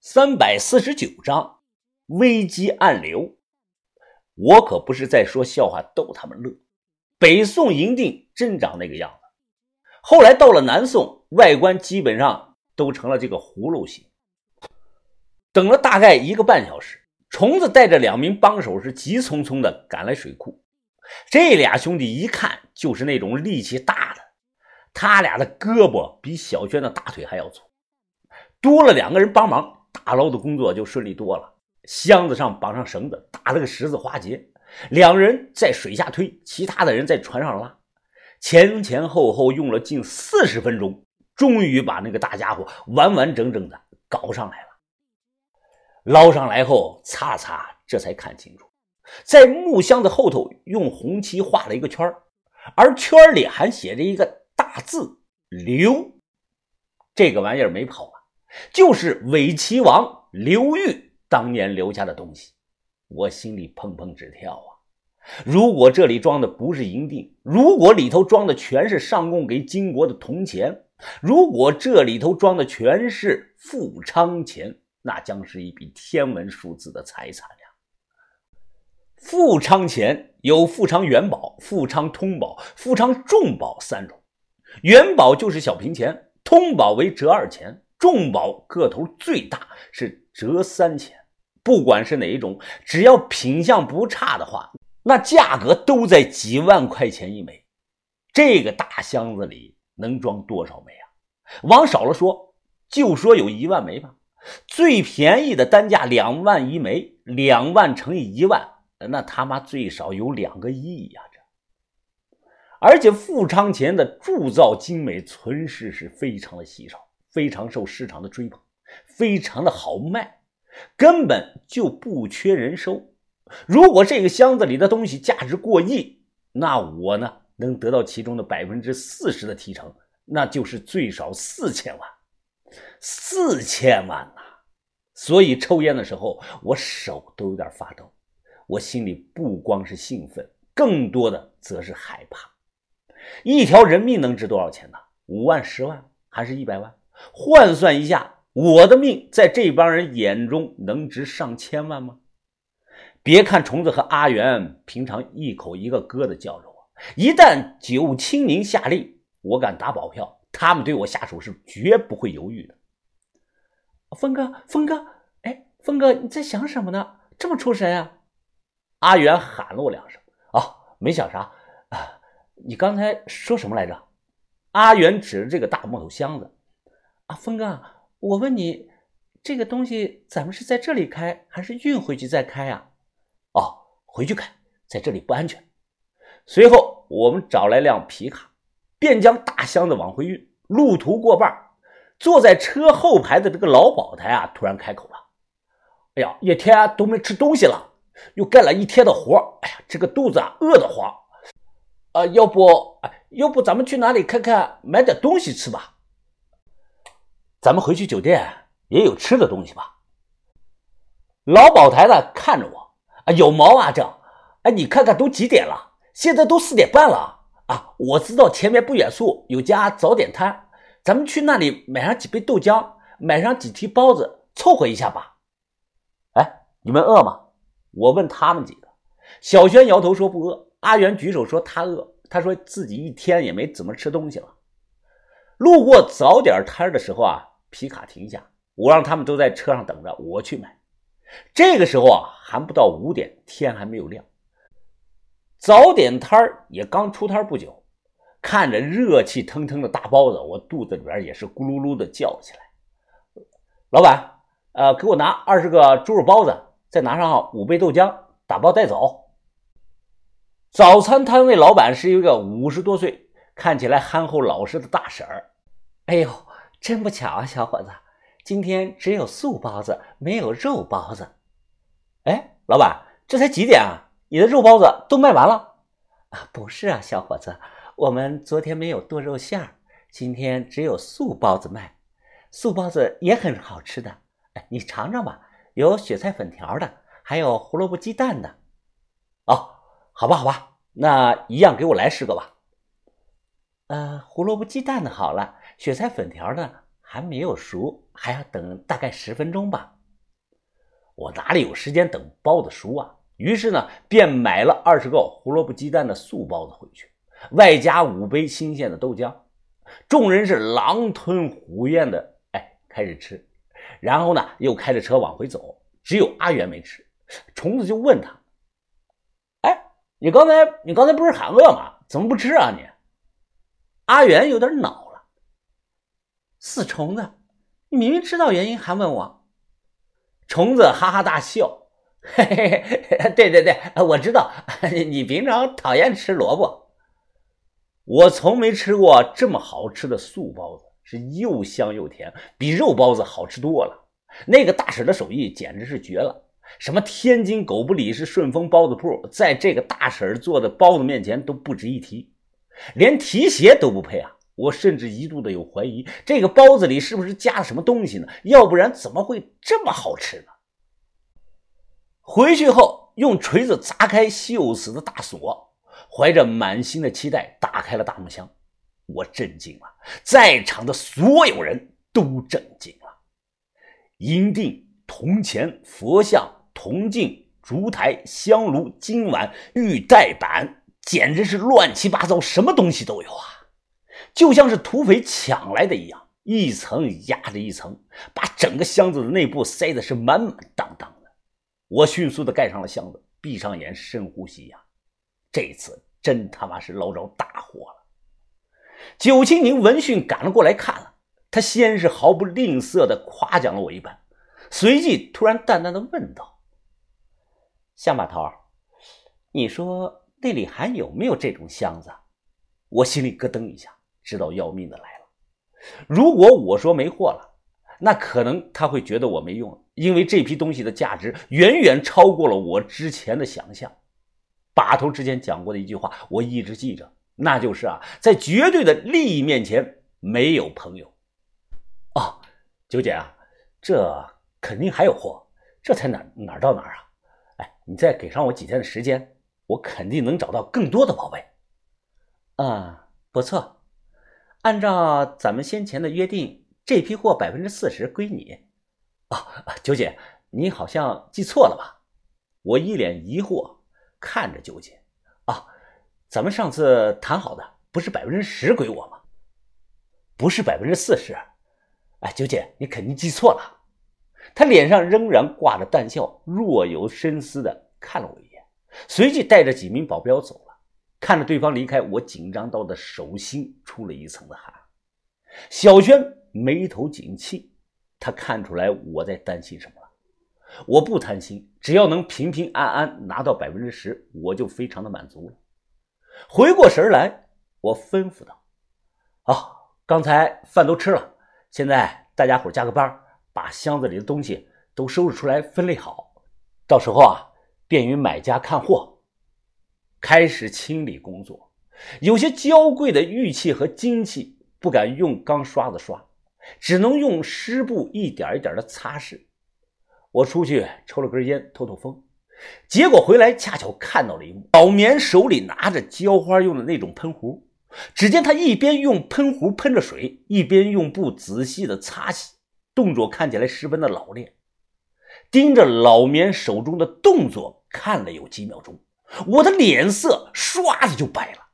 三百四十九章危机暗流。我可不是在说笑话逗他们乐。北宋营定真长那个样子，后来到了南宋，外观基本上都成了这个葫芦形。等了大概一个半小时，虫子带着两名帮手是急匆匆的赶来水库。这俩兄弟一看就是那种力气大的，他俩的胳膊比小轩的大腿还要粗，多了两个人帮忙。打捞的工作就顺利多了，箱子上绑上绳子，打了个十字花结，两人在水下推，其他的人在船上拉，前前后后用了近四十分钟，终于把那个大家伙完完整整的搞上来了。捞上来后擦擦，这才看清楚，在木箱子后头用红漆画了一个圈而圈里还写着一个大字“刘”，这个玩意儿没跑啊。就是伪齐王刘裕当年留下的东西，我心里砰砰直跳啊！如果这里装的不是银锭，如果里头装的全是上贡给金国的铜钱，如果这里头装的全是富昌钱，那将是一笔天文数字的财产呀！富昌钱有富昌元宝、富昌通宝、富昌重宝三种，元宝就是小平钱，通宝为折二钱。重宝个头最大是折三钱，不管是哪一种，只要品相不差的话，那价格都在几万块钱一枚。这个大箱子里能装多少枚啊？往少了说，就说有一万枚吧。最便宜的单价两万一枚，两万乘以一万，那他妈最少有两个亿呀！这，而且富昌钱的铸造精美，存世是非常的稀少。非常受市场的追捧，非常的好卖，根本就不缺人收。如果这个箱子里的东西价值过亿，那我呢能得到其中的百分之四十的提成，那就是最少四千万，四千万呐！所以抽烟的时候，我手都有点发抖，我心里不光是兴奋，更多的则是害怕。一条人命能值多少钱呢？五万、十万，还是一百万？换算一下，我的命在这帮人眼中能值上千万吗？别看虫子和阿元平常一口一个哥的叫着我，一旦九清明下令，我敢打保票，他们对我下手是绝不会犹豫的。峰哥，峰哥，哎，峰哥，你在想什么呢？这么出神啊？阿元喊了我两声，啊，没想啥啊。你刚才说什么来着？阿元指着这个大木头箱子。啊，峰哥，我问你，这个东西咱们是在这里开，还是运回去再开呀？哦，回去开，在这里不安全。随后，我们找来辆皮卡，便将大箱子往回运。路途过半，坐在车后排的这个老保台啊，突然开口了：“哎呀，一天都没吃东西了，又干了一天的活，哎呀，这个肚子啊，饿得慌。啊，要不，哎要不咱们去哪里看看，买点东西吃吧？”咱们回去酒店也有吃的东西吧？老宝台的看着我啊，有毛啊这？哎，你看看都几点了？现在都四点半了啊！我知道前面不远处有家早点摊，咱们去那里买上几杯豆浆，买上几屉包子，凑合一下吧。哎，你们饿吗？我问他们几个。小轩摇头说不饿。阿元举手说他饿，他说自己一天也没怎么吃东西了。路过早点摊的时候啊，皮卡停下，我让他们都在车上等着，我去买。这个时候啊，还不到五点，天还没有亮。早点摊儿也刚出摊不久，看着热气腾腾的大包子，我肚子里边也是咕噜噜的叫起来。老板，呃，给我拿二十个猪肉包子，再拿上五杯豆浆，打包带走。早餐摊位老板是一个五十多岁。看起来憨厚老实的大婶儿，哎呦，真不巧啊，小伙子，今天只有素包子，没有肉包子。哎，老板，这才几点啊？你的肉包子都卖完了？啊，不是啊，小伙子，我们昨天没有剁肉馅儿，今天只有素包子卖。素包子也很好吃的，哎，你尝尝吧，有雪菜粉条的，还有胡萝卜鸡蛋的。哦，好吧，好吧，那一样给我来十个吧。呃，胡萝卜鸡蛋的好了，雪菜粉条呢还没有熟，还要等大概十分钟吧。我哪里有时间等包子熟啊？于是呢，便买了二十个胡萝卜鸡蛋的素包子回去，外加五杯新鲜的豆浆。众人是狼吞虎咽的，哎，开始吃。然后呢，又开着车往回走。只有阿元没吃。虫子就问他：“哎，你刚才你刚才不是喊饿吗？怎么不吃啊你？”阿元有点恼：“死虫子，你明明知道原因还问我。”虫子哈哈大笑：“嘿嘿嘿，对对对，我知道，你平常讨厌吃萝卜。我从没吃过这么好吃的素包子，是又香又甜，比肉包子好吃多了。那个大婶的手艺简直是绝了，什么天津狗不理是顺丰包子铺，在这个大婶做的包子面前都不值一提，连提鞋都不配啊！我甚至一度的有怀疑，这个包子里是不是加了什么东西呢？要不然怎么会这么好吃呢？回去后，用锤子砸开锈死的大锁，怀着满心的期待打开了大木箱。我震惊了，在场的所有人都震惊了。银锭、铜钱、佛像、铜镜、烛台、香炉、金碗、玉带板，简直是乱七八糟，什么东西都有啊！就像是土匪抢来的一样，一层压着一层，把整个箱子的内部塞的是满满当当的。我迅速的盖上了箱子，闭上眼，深呼吸呀，这次真他妈是捞着大货了。九清宁闻讯赶了过来，看了，他先是毫不吝啬的夸奖了我一番，随即突然淡淡的问道：“乡把头，你说那里还有没有这种箱子？”我心里咯噔一下。知道要命的来了。如果我说没货了，那可能他会觉得我没用，因为这批东西的价值远远超过了我之前的想象。把头之前讲过的一句话，我一直记着，那就是啊，在绝对的利益面前，没有朋友。哦，九姐啊，这肯定还有货，这才哪哪到哪啊？哎，你再给上我几天的时间，我肯定能找到更多的宝贝。啊，不错。按照咱们先前的约定，这批货百分之四十归你。啊，九姐，你好像记错了吧？我一脸疑惑看着九姐。啊，咱们上次谈好的不是百分之十归我吗？不是百分之四十。哎，九姐，你肯定记错了。他脸上仍然挂着淡笑，若有深思的看了我一眼，随即带着几名保镖走。看着对方离开，我紧张到的手心出了一层的汗。小轩眉头紧蹙，他看出来我在担心什么了。我不贪心，只要能平平安安拿到百分之十，我就非常的满足了。回过神来，我吩咐道：“好，刚才饭都吃了，现在大家伙加个班，把箱子里的东西都收拾出来，分类好，到时候啊，便于买家看货。”开始清理工作，有些娇贵的玉器和金器不敢用钢刷子刷，只能用湿布一点一点的擦拭。我出去抽了根烟透透风，结果回来恰巧看到了一幕：老棉手里拿着浇花用的那种喷壶，只见他一边用喷壶喷着水，一边用布仔细的擦洗，动作看起来十分的老练。盯着老棉手中的动作看了有几秒钟。我的脸色唰的就白了，